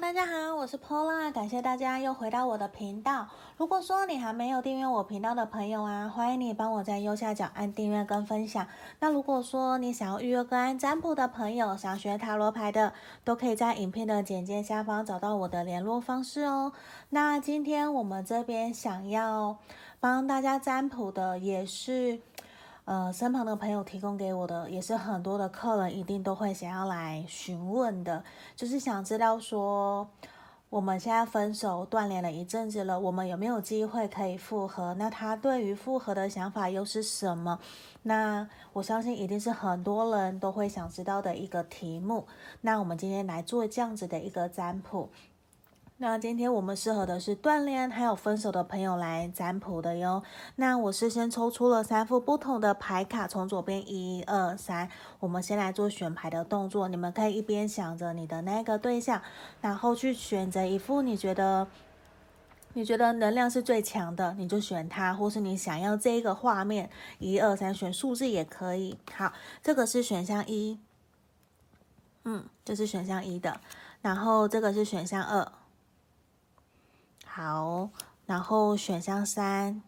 大家好，我是 Paula，感谢大家又回到我的频道。如果说你还没有订阅我频道的朋友啊，欢迎你帮我在右下角按订阅跟分享。那如果说你想要预约个案占卜的朋友，想学塔罗牌的，都可以在影片的简介下方找到我的联络方式哦。那今天我们这边想要帮大家占卜的，也是。呃，身旁的朋友提供给我的，也是很多的客人一定都会想要来询问的，就是想知道说，我们现在分手断联了一阵子了，我们有没有机会可以复合？那他对于复合的想法又是什么？那我相信一定是很多人都会想知道的一个题目。那我们今天来做这样子的一个占卜。那今天我们适合的是锻炼还有分手的朋友来占卜的哟。那我是先抽出了三副不同的牌卡，从左边一二三，我们先来做选牌的动作。你们可以一边想着你的那个对象，然后去选择一副你觉得你觉得能量是最强的，你就选它，或是你想要这一个画面，一二三，选数字也可以。好，这个是选项一，嗯，这是选项一的，然后这个是选项二。好，然后选项三。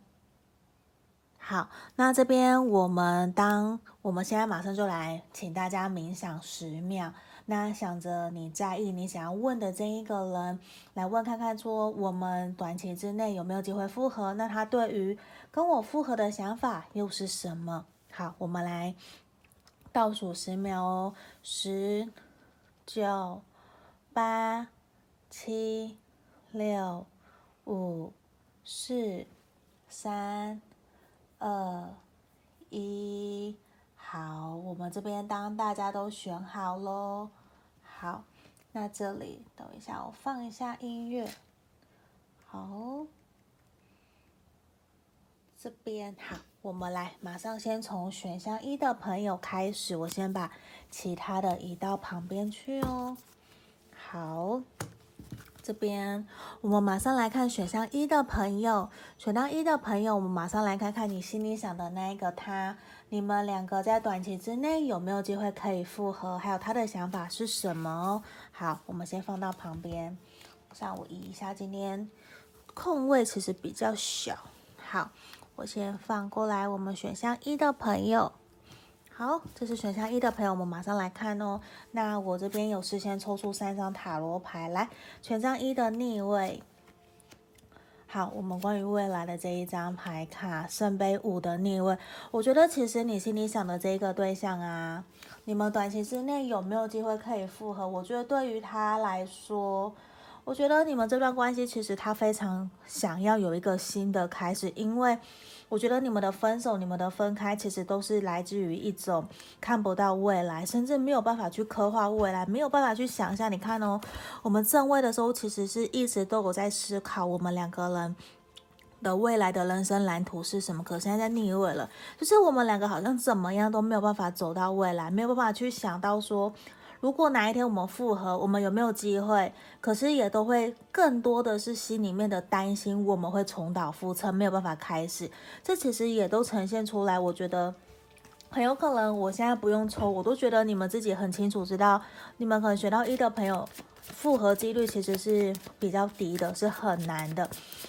好，那这边我们当我们现在马上就来，请大家冥想十秒。那想着你在意、你想要问的这一个人，来问看看，说我们短期之内有没有机会复合？那他对于跟我复合的想法又是什么？好，我们来倒数十秒哦，十、九、八、七、六。五、四、三、二、一，好，我们这边当大家都选好喽。好，那这里等一下，我放一下音乐。好，这边好，我们来马上先从选项一的朋友开始，我先把其他的移到旁边去哦。好。这边，我们马上来看选项一的朋友，选到一的朋友，我们马上来看看你心里想的那一个他，你们两个在短期之内有没有机会可以复合，还有他的想法是什么？哦？好，我们先放到旁边，上午移一下，今天。空位其实比较小，好，我先放过来，我们选项一的朋友。好，这是选项一的朋友，们马上来看哦。那我这边有事先抽出三张塔罗牌来，权杖一的逆位。好，我们关于未来的这一张牌卡，圣杯五的逆位。我觉得其实你心里想的这个对象啊，你们短期之内有没有机会可以复合？我觉得对于他来说，我觉得你们这段关系其实他非常想要有一个新的开始，因为。我觉得你们的分手、你们的分开，其实都是来自于一种看不到未来，甚至没有办法去刻画未来，没有办法去想象。你看哦，我们正位的时候，其实是一直都有在思考我们两个人的未来的人生蓝图是什么。可现在在逆位了，就是我们两个好像怎么样都没有办法走到未来，没有办法去想到说。如果哪一天我们复合，我们有没有机会？可是也都会更多的是心里面的担心，我们会重蹈覆辙，没有办法开始。这其实也都呈现出来，我觉得很有可能。我现在不用抽，我都觉得你们自己很清楚知道，你们可能选到一的朋友。复合几率其实是比较低的，是很难的。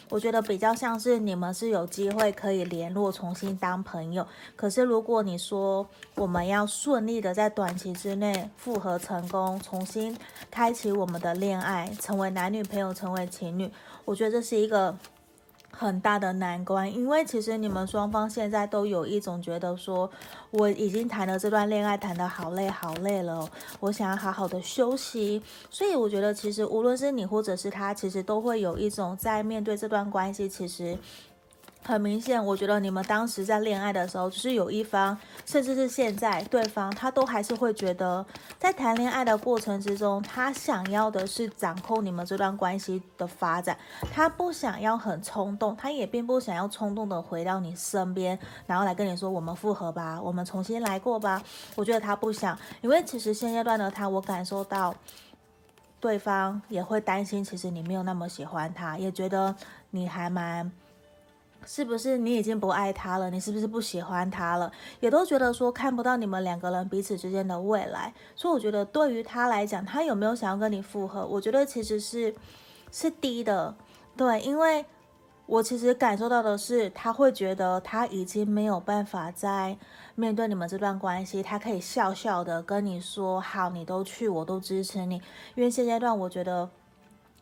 我觉得比较像是你们是有机会可以联络，重新当朋友。可是如果你说我们要顺利的在短期之内复合成功，重新开启我们的恋爱，成为男女朋友，成为情侣，我觉得这是一个。很大的难关，因为其实你们双方现在都有一种觉得说，我已经谈了这段恋爱，谈得好累好累了，我想要好好的休息。所以我觉得，其实无论是你或者是他，其实都会有一种在面对这段关系，其实。很明显，我觉得你们当时在恋爱的时候，就是有一方，甚至是现在对方，他都还是会觉得，在谈恋爱的过程之中，他想要的是掌控你们这段关系的发展，他不想要很冲动，他也并不想要冲动的回到你身边，然后来跟你说我们复合吧，我们重新来过吧。我觉得他不想，因为其实现阶段的他，我感受到对方也会担心，其实你没有那么喜欢他，也觉得你还蛮。是不是你已经不爱他了？你是不是不喜欢他了？也都觉得说看不到你们两个人彼此之间的未来。所以我觉得对于他来讲，他有没有想要跟你复合？我觉得其实是是低的，对，因为我其实感受到的是，他会觉得他已经没有办法再面对你们这段关系，他可以笑笑的跟你说：“好，你都去，我都支持你。”因为现阶段我觉得。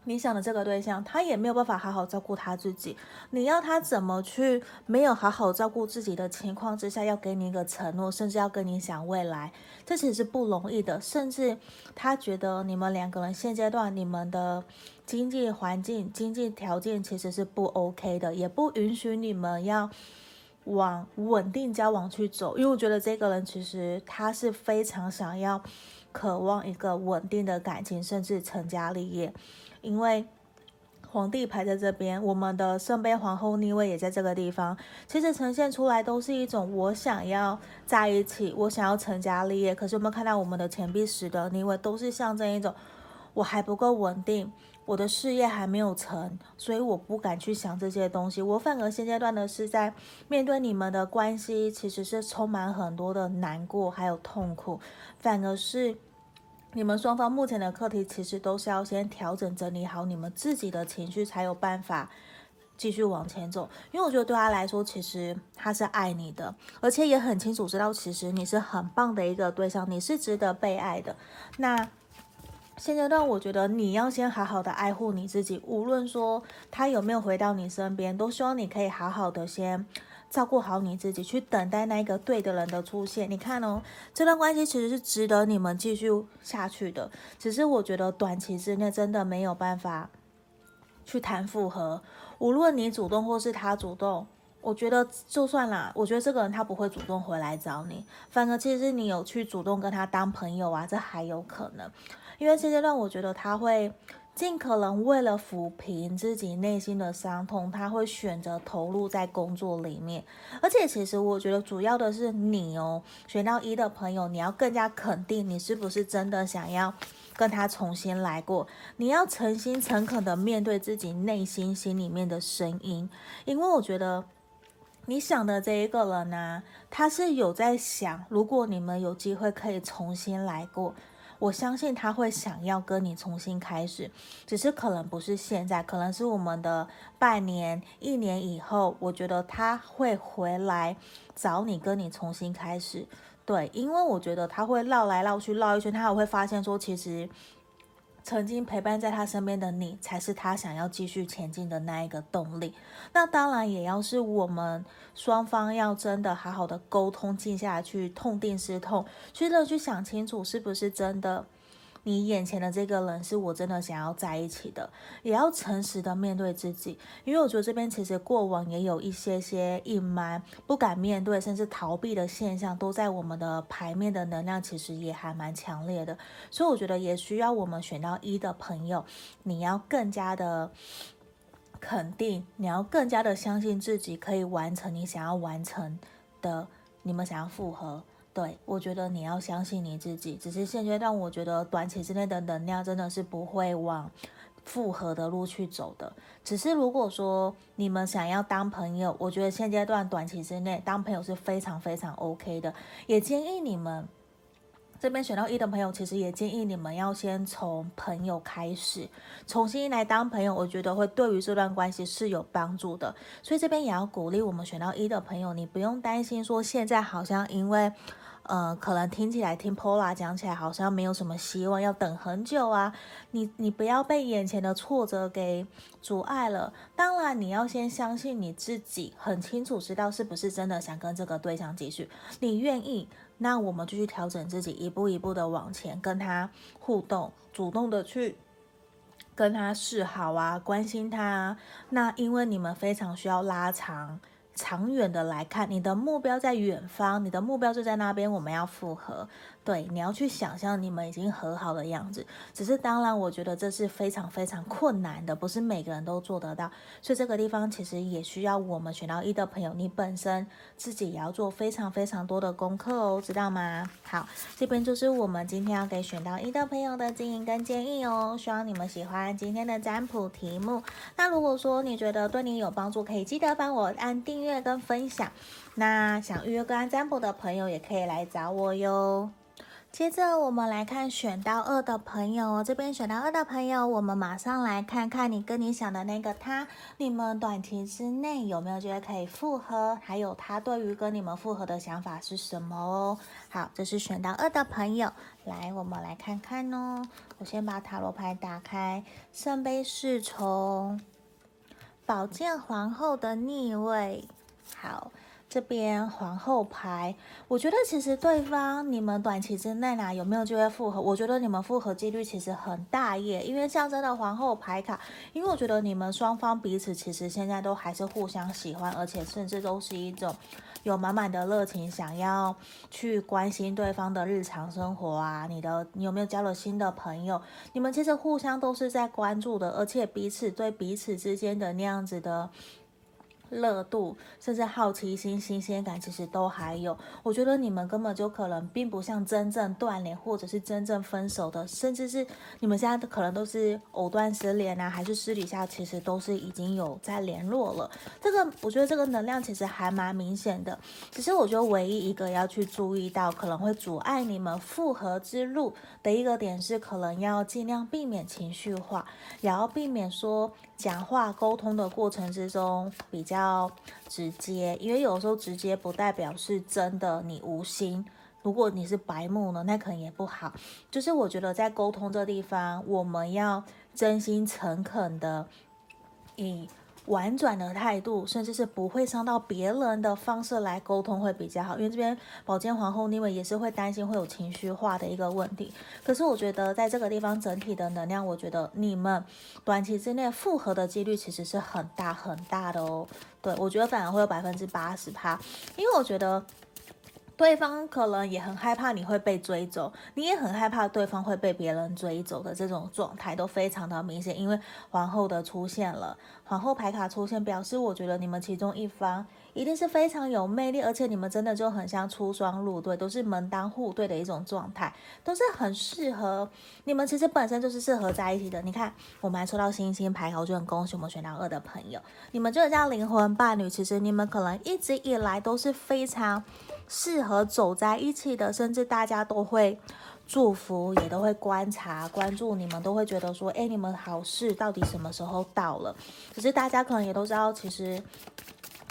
你想的这个对象，他也没有办法好好照顾他自己。你要他怎么去没有好好照顾自己的情况之下，要给你一个承诺，甚至要跟你想未来，这其实是不容易的。甚至他觉得你们两个人现阶段你们的经济环境、经济条件其实是不 OK 的，也不允许你们要往稳定交往去走。因为我觉得这个人其实他是非常想要、渴望一个稳定的感情，甚至成家立业。因为皇帝排在这边，我们的圣杯皇后逆位也在这个地方，其实呈现出来都是一种我想要在一起，我想要成家立业。可是我们看到我们的钱币十的逆位都是象征一种我还不够稳定，我的事业还没有成，所以我不敢去想这些东西。我反而现阶段的是在面对你们的关系，其实是充满很多的难过还有痛苦，反而是。你们双方目前的课题，其实都是要先调整、整理好你们自己的情绪，才有办法继续往前走。因为我觉得对他来说，其实他是爱你的，而且也很清楚知道，其实你是很棒的一个对象，你是值得被爱的。那现阶段，我觉得你要先好好的爱护你自己，无论说他有没有回到你身边，都希望你可以好好的先。照顾好你自己，去等待那个对的人的出现。你看哦，这段关系其实是值得你们继续下去的。只是我觉得短期之内真的没有办法去谈复合。无论你主动或是他主动，我觉得就算啦，我觉得这个人他不会主动回来找你。反而其实你有去主动跟他当朋友啊，这还有可能。因为现阶段我觉得他会。尽可能为了抚平自己内心的伤痛，他会选择投入在工作里面。而且，其实我觉得主要的是你哦，选到一的朋友，你要更加肯定你是不是真的想要跟他重新来过。你要诚心诚恳的面对自己内心心里面的声音，因为我觉得你想的这一个人呢、他是有在想，如果你们有机会可以重新来过。我相信他会想要跟你重新开始，只是可能不是现在，可能是我们的半年、一年以后。我觉得他会回来找你，跟你重新开始。对，因为我觉得他会绕来绕去绕一圈，他也会发现说，其实。曾经陪伴在他身边的你，才是他想要继续前进的那一个动力。那当然也要是我们双方要真的好好的沟通，静下来去痛定思痛，去的去想清楚是不是真的。你眼前的这个人是我真的想要在一起的，也要诚实的面对自己，因为我觉得这边其实过往也有一些些隐瞒、不敢面对，甚至逃避的现象，都在我们的牌面的能量其实也还蛮强烈的，所以我觉得也需要我们选到一的朋友，你要更加的肯定，你要更加的相信自己可以完成你想要完成的，你们想要复合。对，我觉得你要相信你自己。只是现阶段，我觉得短期之内的能量真的是不会往复合的路去走的。只是如果说你们想要当朋友，我觉得现阶段短期之内当朋友是非常非常 OK 的。也建议你们这边选到一的朋友，其实也建议你们要先从朋友开始，重新来当朋友。我觉得会对于这段关系是有帮助的。所以这边也要鼓励我们选到一的朋友，你不用担心说现在好像因为。呃，可能听起来听 Pola 讲起来好像没有什么希望，要等很久啊。你你不要被眼前的挫折给阻碍了。当然，你要先相信你自己，很清楚知道是不是真的想跟这个对象继续。你愿意，那我们就去调整自己，一步一步的往前跟他互动，主动的去跟他示好啊，关心他啊。那因为你们非常需要拉长长远的来看，你的目标在远方，你的目标就在那边，我们要复合。对，你要去想象你们已经和好的样子。只是当然，我觉得这是非常非常困难的，不是每个人都做得到。所以这个地方其实也需要我们选到一的朋友，你本身自己也要做非常非常多的功课哦，知道吗？好，这边就是我们今天要给选到一的朋友的经营跟建议哦。希望你们喜欢今天的占卜题目。那如果说你觉得对你有帮助，可以记得帮我按订阅跟分享。那想预约个案占卜的朋友，也可以来找我哟。接着我们来看选到二的朋友，这边选到二的朋友，我们马上来看看你跟你想的那个他，你们短期之内有没有觉得可以复合？还有他对于跟你们复合的想法是什么哦？好，这是选到二的朋友，来，我们来看看哦。我先把塔罗牌打开，圣杯侍从，宝剑皇后的逆位，好。这边皇后牌，我觉得其实对方你们短期之内呢、啊、有没有机会复合？我觉得你们复合几率其实很大耶，因为象征的皇后牌卡，因为我觉得你们双方彼此其实现在都还是互相喜欢，而且甚至都是一种有满满的热情，想要去关心对方的日常生活啊。你的你有没有交了新的朋友？你们其实互相都是在关注的，而且彼此对彼此之间的那样子的。热度，甚至好奇心、新鲜感，其实都还有。我觉得你们根本就可能并不像真正断联，或者是真正分手的，甚至是你们现在可能都是藕断丝连啊，还是私底下其实都是已经有在联络了。这个我觉得这个能量其实还蛮明显的。只是我觉得唯一一个要去注意到可能会阻碍你们复合之路的一个点是，可能要尽量避免情绪化，也要避免说。讲话沟通的过程之中比较直接，因为有时候直接不代表是真的你无心。如果你是白目呢，那可能也不好。就是我觉得在沟通这地方，我们要真心诚恳的以。婉转的态度，甚至是不会伤到别人的方式来沟通会比较好，因为这边宝剑皇后逆位也是会担心会有情绪化的一个问题。可是我觉得在这个地方整体的能量，我觉得你们短期之内复合的几率其实是很大很大的哦。对，我觉得反而会有百分之八十趴，因为我觉得。对方可能也很害怕你会被追走，你也很害怕对方会被别人追走的这种状态都非常的明显，因为皇后的出现了，皇后牌卡出现，表示我觉得你们其中一方一定是非常有魅力，而且你们真的就很像出双入对，都是门当户对的一种状态，都是很适合你们，其实本身就是适合在一起的。你看，我们还抽到星星牌卡，我就很恭喜我们选到二的朋友，你们就是这样灵魂伴侣，其实你们可能一直以来都是非常。适合走在一起的，甚至大家都会祝福，也都会观察、关注你们，都会觉得说，哎，你们好事到底什么时候到了？可是大家可能也都知道，其实。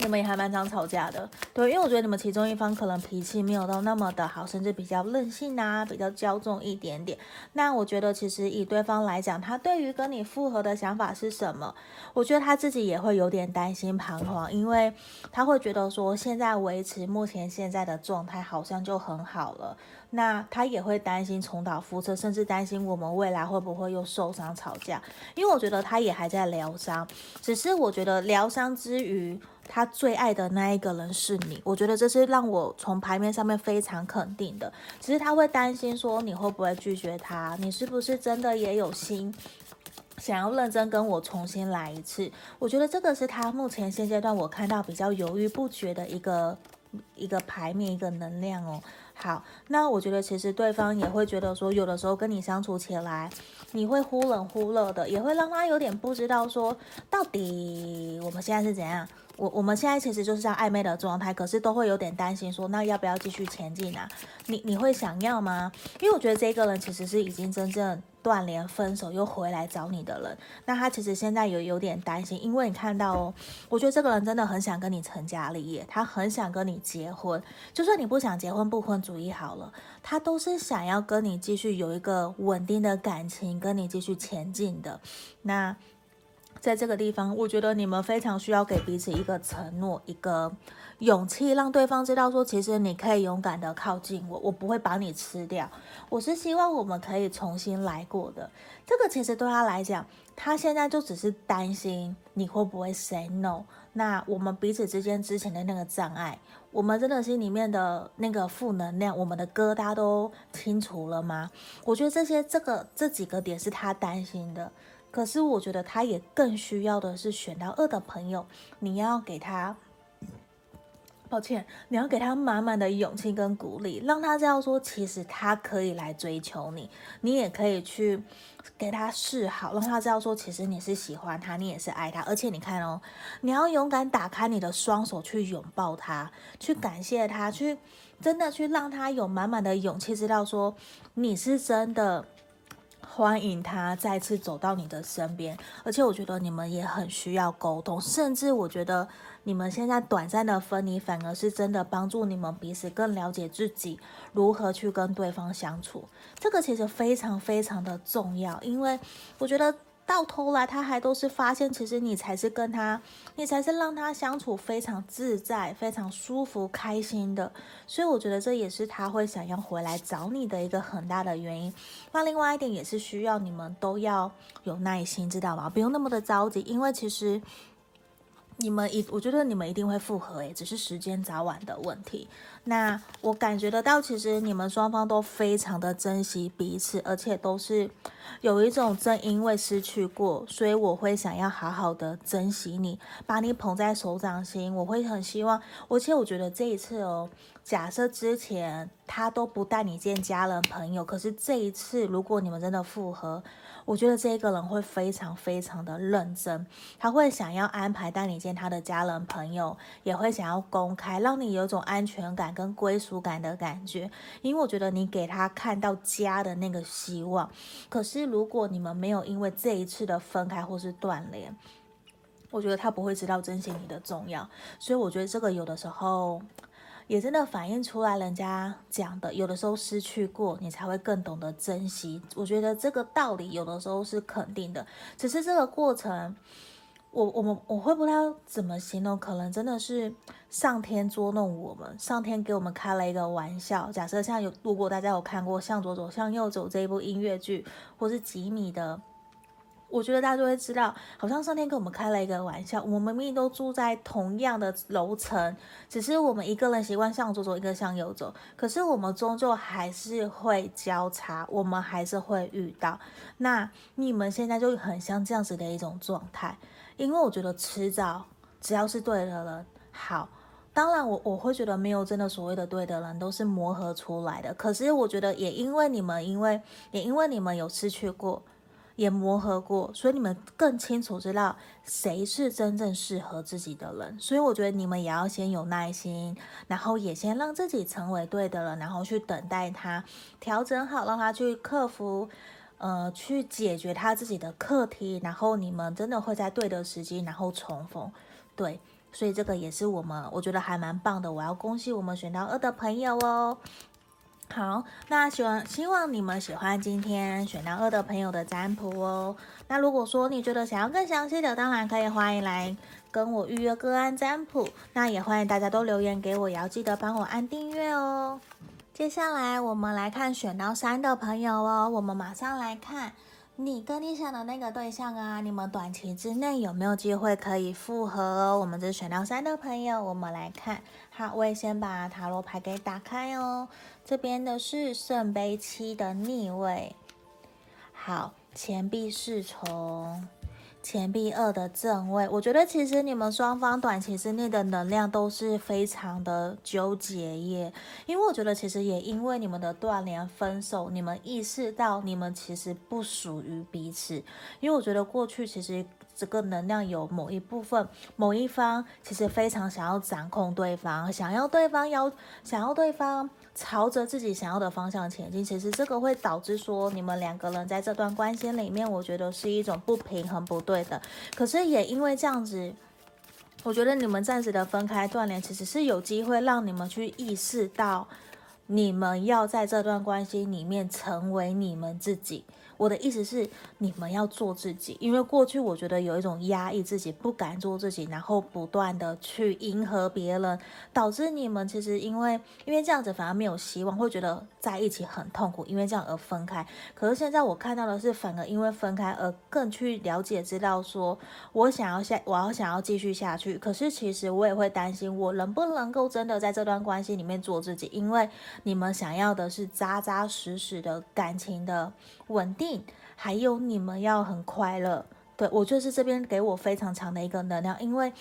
你们也还蛮常吵架的，对，因为我觉得你们其中一方可能脾气没有到那么的好，甚至比较任性啊，比较骄纵一点点。那我觉得其实以对方来讲，他对于跟你复合的想法是什么？我觉得他自己也会有点担心彷徨，因为他会觉得说现在维持目前现在的状态好像就很好了。那他也会担心重蹈覆辙，甚至担心我们未来会不会又受伤吵架。因为我觉得他也还在疗伤，只是我觉得疗伤之余。他最爱的那一个人是你，我觉得这是让我从牌面上面非常肯定的。其实他会担心说你会不会拒绝他，你是不是真的也有心想要认真跟我重新来一次？我觉得这个是他目前现阶段我看到比较犹豫不决的一个一个牌面，一个能量哦。好，那我觉得其实对方也会觉得说，有的时候跟你相处起来，你会忽冷忽热的，也会让他有点不知道说到底我们现在是怎样。我我们现在其实就是这样暧昧的状态，可是都会有点担心说，那要不要继续前进啊？你你会想要吗？因为我觉得这个人其实是已经真正断联、分手又回来找你的人，那他其实现在有有点担心，因为你看到哦，我觉得这个人真的很想跟你成家立业，他很想跟你结婚，就算你不想结婚，不婚主义好了，他都是想要跟你继续有一个稳定的感情，跟你继续前进的。那。在这个地方，我觉得你们非常需要给彼此一个承诺，一个勇气，让对方知道说，其实你可以勇敢的靠近我，我不会把你吃掉。我是希望我们可以重新来过的。这个其实对他来讲，他现在就只是担心你会不会 say no。那我们彼此之间之前的那个障碍，我们真的心里面的那个负能量，我们的疙瘩都清除了吗？我觉得这些这个这几个点是他担心的。可是我觉得他也更需要的是选到二的朋友，你要给他，抱歉，你要给他满满的勇气跟鼓励，让他知道说，其实他可以来追求你，你也可以去给他示好，让他知道说，其实你是喜欢他，你也是爱他，而且你看哦，你要勇敢打开你的双手去拥抱他，去感谢他，去真的去让他有满满的勇气，知道说你是真的。欢迎他再次走到你的身边，而且我觉得你们也很需要沟通，甚至我觉得你们现在短暂的分离，反而是真的帮助你们彼此更了解自己，如何去跟对方相处。这个其实非常非常的重要，因为我觉得。到头来，他还都是发现，其实你才是跟他，你才是让他相处非常自在、非常舒服、开心的。所以我觉得这也是他会想要回来找你的一个很大的原因。那另外一点也是需要你们都要有耐心，知道吗？不用那么的着急，因为其实。你们一，我觉得你们一定会复合，诶，只是时间早晚的问题。那我感觉得到，其实你们双方都非常的珍惜彼此，而且都是有一种正因为失去过，所以我会想要好好的珍惜你，把你捧在手掌心。我会很希望，而且我觉得这一次哦，假设之前他都不带你见家人朋友，可是这一次如果你们真的复合。我觉得这个人会非常非常的认真，他会想要安排带你见他的家人朋友，也会想要公开，让你有种安全感跟归属感的感觉。因为我觉得你给他看到家的那个希望。可是如果你们没有因为这一次的分开或是断联，我觉得他不会知道珍惜你的重要。所以我觉得这个有的时候。也真的反映出来，人家讲的，有的时候失去过，你才会更懂得珍惜。我觉得这个道理有的时候是肯定的，只是这个过程，我我们我会不知道怎么形容，可能真的是上天捉弄我们，上天给我们开了一个玩笑。假设像有，如果大家有看过《向左走，向右走》这一部音乐剧，或是几米的。我觉得大家就会知道，好像上天给我们开了一个玩笑。我们明明都住在同样的楼层，只是我们一个人习惯向左走，一个向右走。可是我们终究还是会交叉，我们还是会遇到。那你们现在就很像这样子的一种状态，因为我觉得迟早只要是对的人，好。当然我，我会觉得没有真的所谓的对的人，都是磨合出来的。可是我觉得也因为你们，因为也因为你们有失去过。也磨合过，所以你们更清楚知道谁是真正适合自己的人。所以我觉得你们也要先有耐心，然后也先让自己成为对的人，然后去等待他调整好，让他去克服，呃，去解决他自己的课题。然后你们真的会在对的时机，然后重逢。对，所以这个也是我们我觉得还蛮棒的。我要恭喜我们选到二的朋友哦。好，那希望希望你们喜欢今天选到二的朋友的占卜哦。那如果说你觉得想要更详细的，当然可以欢迎来跟我预约个案占卜。那也欢迎大家都留言给我，也要记得帮我按订阅哦。接下来我们来看选到三的朋友哦，我们马上来看。你跟你想的那个对象啊，你们短期之内有没有机会可以复合哦？我们这选到三的朋友，我们来看。好，我也先把塔罗牌给打开哦。这边的是圣杯七的逆位。好，钱币侍从。钱币二的正位，我觉得其实你们双方短期之内的能量都是非常的纠结耶，因为我觉得其实也因为你们的断联分手，你们意识到你们其实不属于彼此，因为我觉得过去其实这个能量有某一部分、某一方其实非常想要掌控对方，想要对方要想要对方。朝着自己想要的方向前进，其实这个会导致说你们两个人在这段关系里面，我觉得是一种不平衡、不对的。可是也因为这样子，我觉得你们暂时的分开断联，其实是有机会让你们去意识到，你们要在这段关系里面成为你们自己。我的意思是，你们要做自己，因为过去我觉得有一种压抑自己，不敢做自己，然后不断的去迎合别人，导致你们其实因为因为这样子反而没有希望，会觉得在一起很痛苦，因为这样而分开。可是现在我看到的是，反而因为分开而更去了解，知道说我想要下，我要想要继续下去。可是其实我也会担心，我能不能够真的在这段关系里面做自己？因为你们想要的是扎扎实实的感情的稳定，还有你们要很快乐。对，我就是这边给我非常强的一个能量，因为。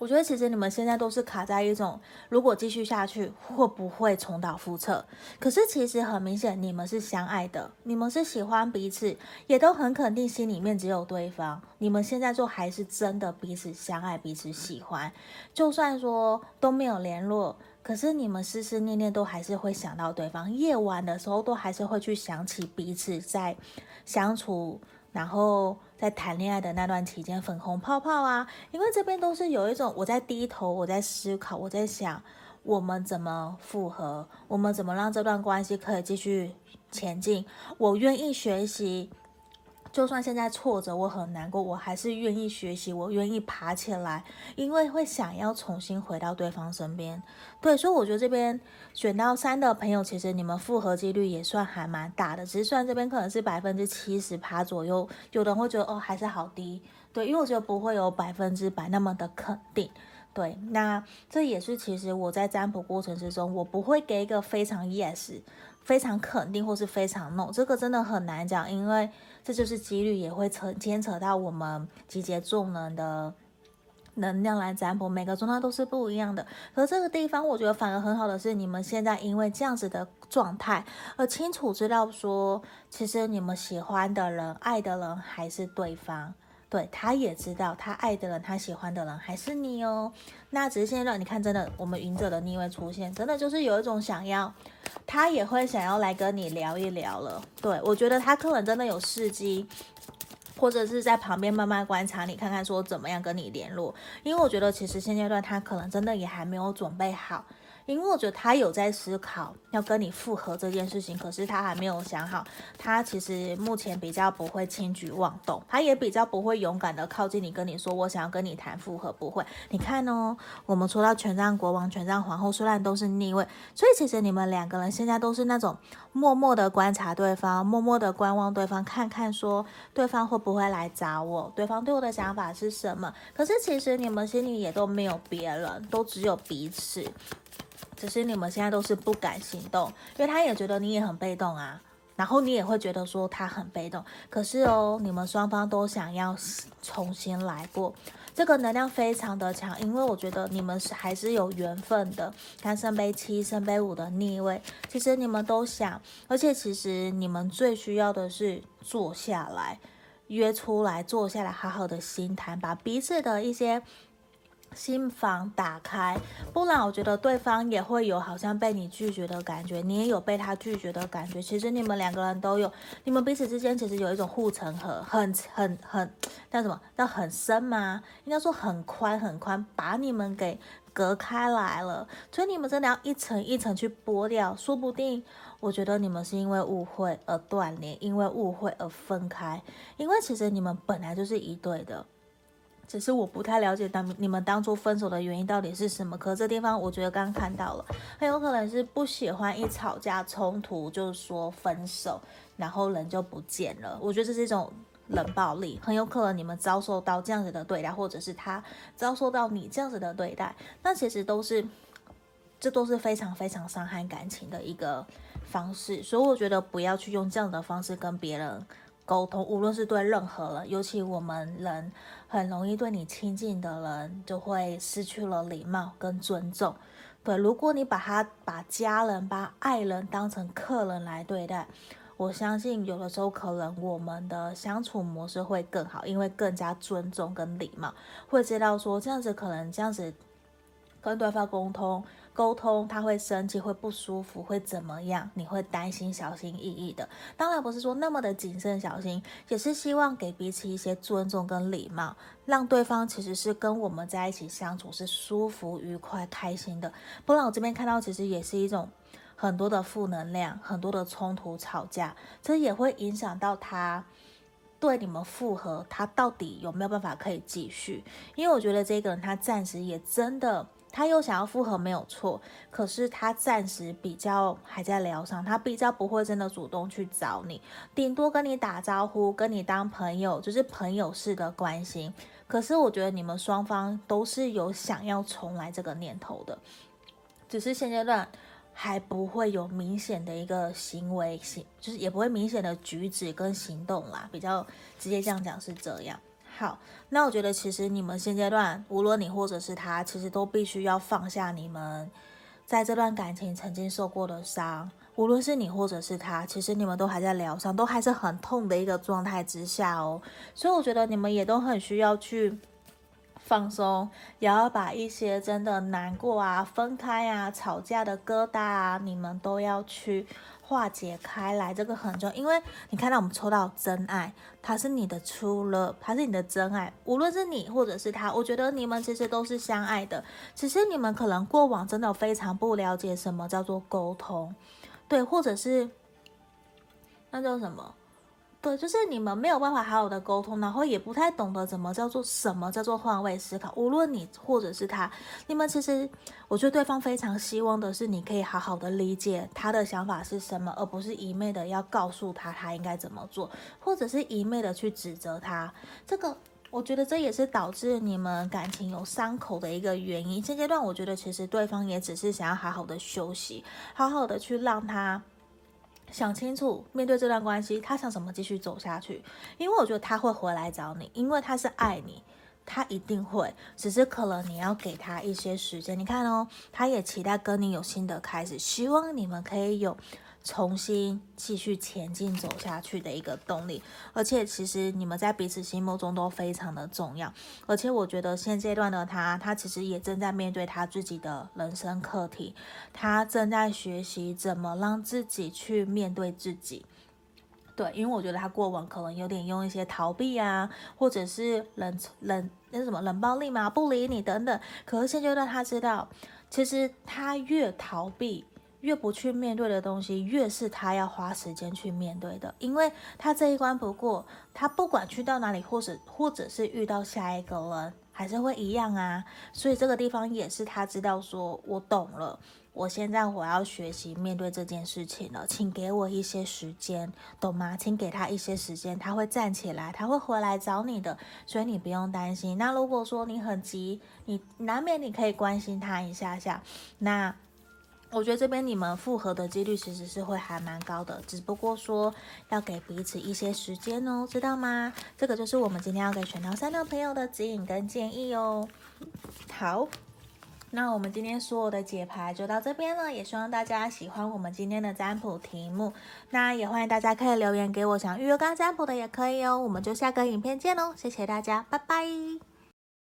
我觉得其实你们现在都是卡在一种，如果继续下去会不会重蹈覆辙？可是其实很明显，你们是相爱的，你们是喜欢彼此，也都很肯定心里面只有对方。你们现在就还是真的彼此相爱，彼此喜欢。就算说都没有联络，可是你们思思念念都还是会想到对方。夜晚的时候都还是会去想起彼此在相处。然后在谈恋爱的那段期间，粉红泡泡啊，因为这边都是有一种我在低头，我在思考，我在想我们怎么复合，我们怎么让这段关系可以继续前进，我愿意学习。就算现在挫折，我很难过，我还是愿意学习，我愿意爬起来，因为会想要重新回到对方身边。对，所以我觉得这边选到三的朋友，其实你们复合几率也算还蛮大的，只是算这边可能是百分之七十趴左右，有的人会觉得哦还是好低。对，因为我觉得不会有百分之百那么的肯定。对，那这也是其实我在占卜过程之中，我不会给一个非常 yes。非常肯定或是非常 no，这个真的很难讲，因为这就是几率，也会扯牵扯到我们集结众人的能量来占卜，每个状态都是不一样的。可这个地方，我觉得反而很好的是，你们现在因为这样子的状态，而清楚知道说，其实你们喜欢的人、爱的人还是对方。对，他也知道，他爱的人，他喜欢的人还是你哦。那只是现在让你看，真的，我们云者的逆位出现，真的就是有一种想要，他也会想要来跟你聊一聊了。对，我觉得他可能真的有时机，或者是在旁边慢慢观察你，看看说怎么样跟你联络。因为我觉得其实现阶段他可能真的也还没有准备好。因为我觉得他有在思考要跟你复合这件事情，可是他还没有想好。他其实目前比较不会轻举妄动，他也比较不会勇敢的靠近你，跟你说我想要跟你谈复合，不会。你看哦，我们说到权杖国王、权杖皇后，虽然都是逆位，所以其实你们两个人现在都是那种默默的观察对方，默默的观望对方，看看说对方会不会来找我，对方对我的想法是什么。可是其实你们心里也都没有别人，都只有彼此。只是你们现在都是不敢行动，因为他也觉得你也很被动啊，然后你也会觉得说他很被动。可是哦，你们双方都想要重新来过，这个能量非常的强，因为我觉得你们是还是有缘分的。看圣杯七、圣杯五的逆位，其实你们都想，而且其实你们最需要的是坐下来，约出来，坐下来，好好的心谈，把彼此的一些。心房打开，不然我觉得对方也会有好像被你拒绝的感觉，你也有被他拒绝的感觉。其实你们两个人都有，你们彼此之间其实有一种护城河，很很很叫什么？叫很深吗？应该说很宽很宽，把你们给隔开来了。所以你们真的要一层一层去剥掉，说不定我觉得你们是因为误会而断联，因为误会而分开，因为其实你们本来就是一对的。只是我不太了解当你们当初分手的原因到底是什么，可这地方我觉得刚刚看到了，很有可能是不喜欢一吵架冲突就说分手，然后人就不见了。我觉得这是一种冷暴力，很有可能你们遭受到这样子的对待，或者是他遭受到你这样子的对待，那其实都是，这都是非常非常伤害感情的一个方式，所以我觉得不要去用这样的方式跟别人沟通，无论是对任何人，尤其我们人很容易对你亲近的人，就会失去了礼貌跟尊重。对，如果你把他把家人、把爱人当成客人来对待，我相信有的时候可能我们的相处模式会更好，因为更加尊重跟礼貌，会知道说这样子可能这样子跟对方沟通。沟通，他会生气，会不舒服，会怎么样？你会担心，小心翼翼的。当然不是说那么的谨慎小心，也是希望给彼此一些尊重跟礼貌，让对方其实是跟我们在一起相处是舒服、愉快、开心的。不然我这边看到，其实也是一种很多的负能量，很多的冲突吵架，这也会影响到他对你们复合，他到底有没有办法可以继续？因为我觉得这个人他暂时也真的。他又想要复合没有错，可是他暂时比较还在疗伤，他比较不会真的主动去找你，顶多跟你打招呼，跟你当朋友，就是朋友式的关心。可是我觉得你们双方都是有想要重来这个念头的，只是现阶段还不会有明显的一个行为行，就是也不会明显的举止跟行动啦，比较直接这样讲是这样。好，那我觉得其实你们现阶段，无论你或者是他，其实都必须要放下你们在这段感情曾经受过的伤。无论是你或者是他，其实你们都还在疗伤，都还是很痛的一个状态之下哦。所以我觉得你们也都很需要去放松，也要把一些真的难过啊、分开啊、吵架的疙瘩啊，你们都要去。化解开来，这个很重要，因为你看到我们抽到真爱，他是你的 true love，他是你的真爱，无论是你或者是他，我觉得你们其实都是相爱的，只是你们可能过往真的非常不了解什么叫做沟通，对，或者是那叫什么？对，就是你们没有办法好好的沟通，然后也不太懂得怎么叫做什么叫做换位思考。无论你或者是他，你们其实，我觉得对方非常希望的是你可以好好的理解他的想法是什么，而不是一昧的要告诉他他应该怎么做，或者是一昧的去指责他。这个，我觉得这也是导致你们感情有伤口的一个原因。现阶段，我觉得其实对方也只是想要好好的休息，好好的去让他。想清楚，面对这段关系，他想怎么继续走下去？因为我觉得他会回来找你，因为他是爱你，他一定会，只是可能你要给他一些时间。你看哦，他也期待跟你有新的开始，希望你们可以有。重新继续前进走下去的一个动力，而且其实你们在彼此心目中都非常的重要，而且我觉得现阶段的他，他其实也正在面对他自己的人生课题，他正在学习怎么让自己去面对自己。对，因为我觉得他过往可能有点用一些逃避啊，或者是冷冷那什么冷暴力嘛，不理你等等。可是现阶段他知道，其实他越逃避。越不去面对的东西，越是他要花时间去面对的，因为他这一关不过，他不管去到哪里，或者或者是遇到下一个人，还是会一样啊。所以这个地方也是他知道说，我懂了，我现在我要学习面对这件事情了，请给我一些时间，懂吗？请给他一些时间，他会站起来，他会回来找你的，所以你不用担心。那如果说你很急，你难免你可以关心他一下下，那。我觉得这边你们复合的几率其实是会还蛮高的，只不过说要给彼此一些时间哦，知道吗？这个就是我们今天要给选到三的朋友的指引跟建议哦。好，那我们今天所有的解牌就到这边了，也希望大家喜欢我们今天的占卜题目。那也欢迎大家可以留言给我，想预约刚占卜的也可以哦。我们就下个影片见喽，谢谢大家，拜拜。